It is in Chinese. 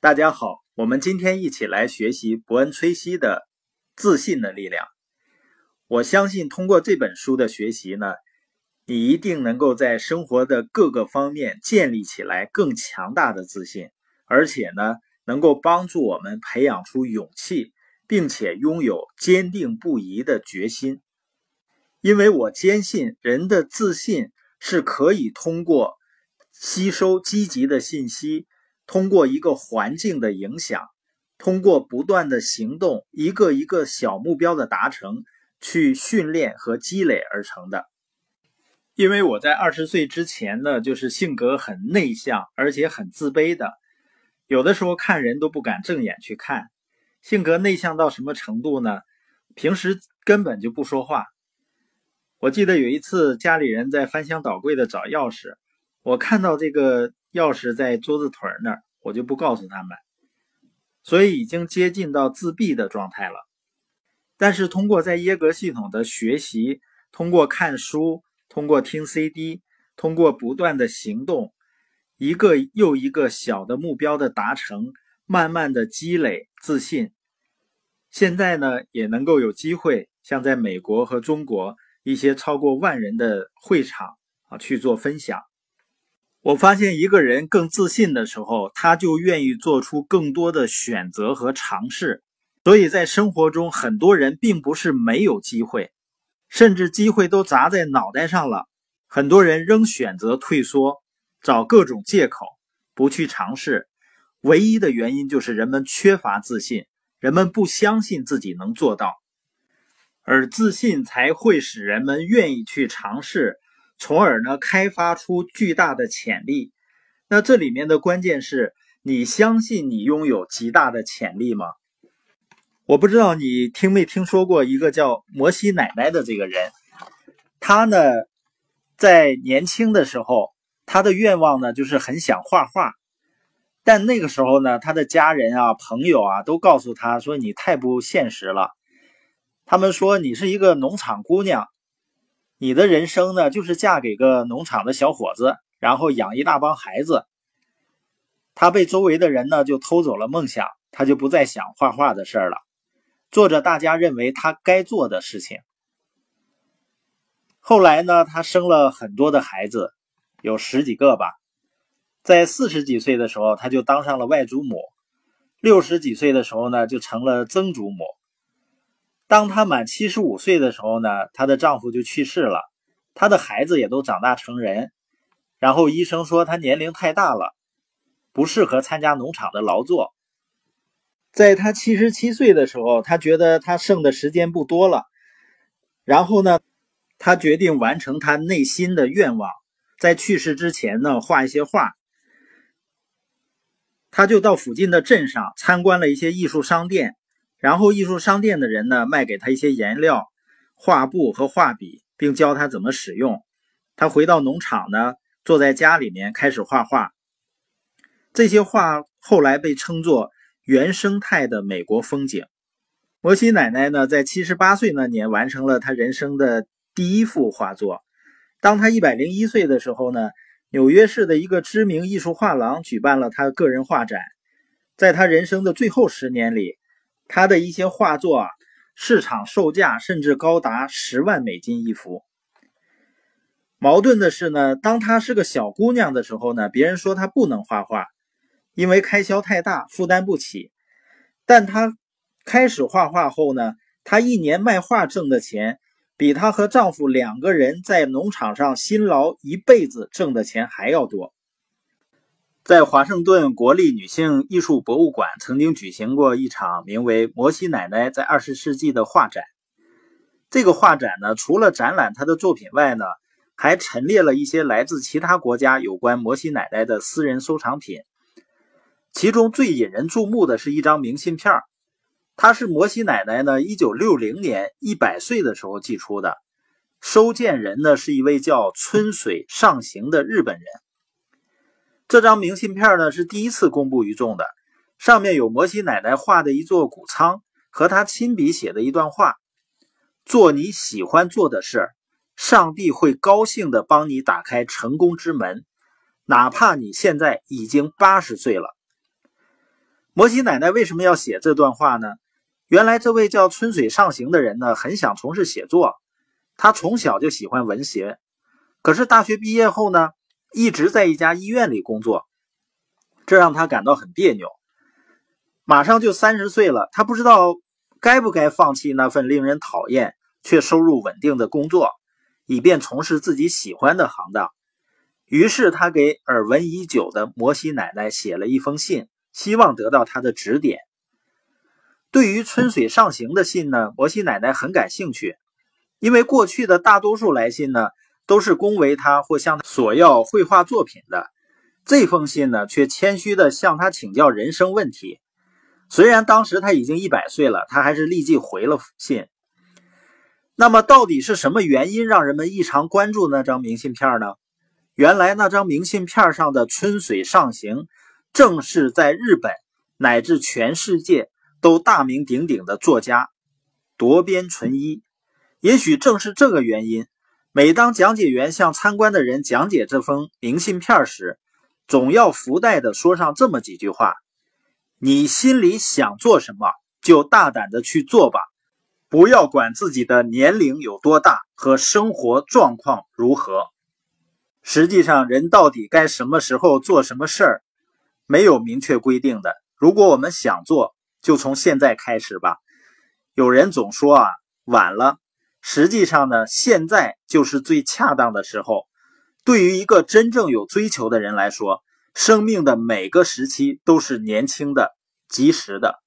大家好，我们今天一起来学习伯恩·崔西的《自信的力量》。我相信通过这本书的学习呢，你一定能够在生活的各个方面建立起来更强大的自信，而且呢，能够帮助我们培养出勇气，并且拥有坚定不移的决心。因为我坚信，人的自信是可以通过吸收积极的信息。通过一个环境的影响，通过不断的行动，一个一个小目标的达成，去训练和积累而成的。因为我在二十岁之前呢，就是性格很内向，而且很自卑的，有的时候看人都不敢正眼去看。性格内向到什么程度呢？平时根本就不说话。我记得有一次家里人在翻箱倒柜的找钥匙，我看到这个。钥匙在桌子腿那儿，我就不告诉他们，所以已经接近到自闭的状态了。但是通过在耶格系统的学习，通过看书，通过听 CD，通过不断的行动，一个又一个小的目标的达成，慢慢的积累自信。现在呢，也能够有机会像在美国和中国一些超过万人的会场啊去做分享。我发现一个人更自信的时候，他就愿意做出更多的选择和尝试。所以在生活中，很多人并不是没有机会，甚至机会都砸在脑袋上了，很多人仍选择退缩，找各种借口不去尝试。唯一的原因就是人们缺乏自信，人们不相信自己能做到，而自信才会使人们愿意去尝试。从而呢，开发出巨大的潜力。那这里面的关键是你相信你拥有极大的潜力吗？我不知道你听没听说过一个叫摩西奶奶的这个人。他呢，在年轻的时候，他的愿望呢就是很想画画。但那个时候呢，他的家人啊、朋友啊都告诉他说：“你太不现实了。”他们说：“你是一个农场姑娘。”你的人生呢，就是嫁给个农场的小伙子，然后养一大帮孩子。他被周围的人呢就偷走了梦想，他就不再想画画的事儿了，做着大家认为他该做的事情。后来呢，他生了很多的孩子，有十几个吧。在四十几岁的时候，他就当上了外祖母；六十几岁的时候呢，就成了曾祖母。当她满七十五岁的时候呢，她的丈夫就去世了，她的孩子也都长大成人。然后医生说她年龄太大了，不适合参加农场的劳作。在她七十七岁的时候，她觉得她剩的时间不多了。然后呢，她决定完成她内心的愿望，在去世之前呢，画一些画。她就到附近的镇上参观了一些艺术商店。然后艺术商店的人呢，卖给他一些颜料、画布和画笔，并教他怎么使用。他回到农场呢，坐在家里面开始画画。这些画后来被称作原生态的美国风景。摩西奶奶呢，在七十八岁那年完成了她人生的第一幅画作。当她一百零一岁的时候呢，纽约市的一个知名艺术画廊举办了她个人画展。在他人生的最后十年里。他的一些画作啊，市场售价甚至高达十万美金一幅。矛盾的是呢，当她是个小姑娘的时候呢，别人说她不能画画，因为开销太大，负担不起。但她开始画画后呢，她一年卖画挣的钱，比她和丈夫两个人在农场上辛劳一辈子挣的钱还要多。在华盛顿国立女性艺术博物馆曾经举行过一场名为《摩西奶奶在二十世纪》的画展。这个画展呢，除了展览她的作品外呢，还陈列了一些来自其他国家有关摩西奶奶的私人收藏品。其中最引人注目的是一张明信片它是摩西奶奶呢1960年一百岁的时候寄出的，收件人呢是一位叫春水上行的日本人。这张明信片呢是第一次公布于众的，上面有摩西奶奶画的一座谷仓和她亲笔写的一段话：“做你喜欢做的事，上帝会高兴地帮你打开成功之门，哪怕你现在已经八十岁了。”摩西奶奶为什么要写这段话呢？原来这位叫春水上行的人呢，很想从事写作。他从小就喜欢文学，可是大学毕业后呢，一直在一家医院里工作，这让他感到很别扭。马上就三十岁了，他不知道该不该放弃那份令人讨厌却收入稳定的工作，以便从事自己喜欢的行当。于是他给耳闻已久的摩西奶奶写了一封信。希望得到他的指点。对于春水上行的信呢，摩西奶奶很感兴趣，因为过去的大多数来信呢，都是恭维他或向他索要绘画作品的。这封信呢，却谦虚地向他请教人生问题。虽然当时他已经一百岁了，他还是立即回了信。那么，到底是什么原因让人们异常关注那张明信片呢？原来，那张明信片上的春水上行。正是在日本乃至全世界都大名鼎鼎的作家夺边纯一，也许正是这个原因，每当讲解员向参观的人讲解这封明信片时，总要附带的说上这么几句话：“你心里想做什么，就大胆的去做吧，不要管自己的年龄有多大和生活状况如何。实际上，人到底该什么时候做什么事儿？”没有明确规定的。如果我们想做，就从现在开始吧。有人总说啊，晚了。实际上呢，现在就是最恰当的时候。对于一个真正有追求的人来说，生命的每个时期都是年轻的、及时的。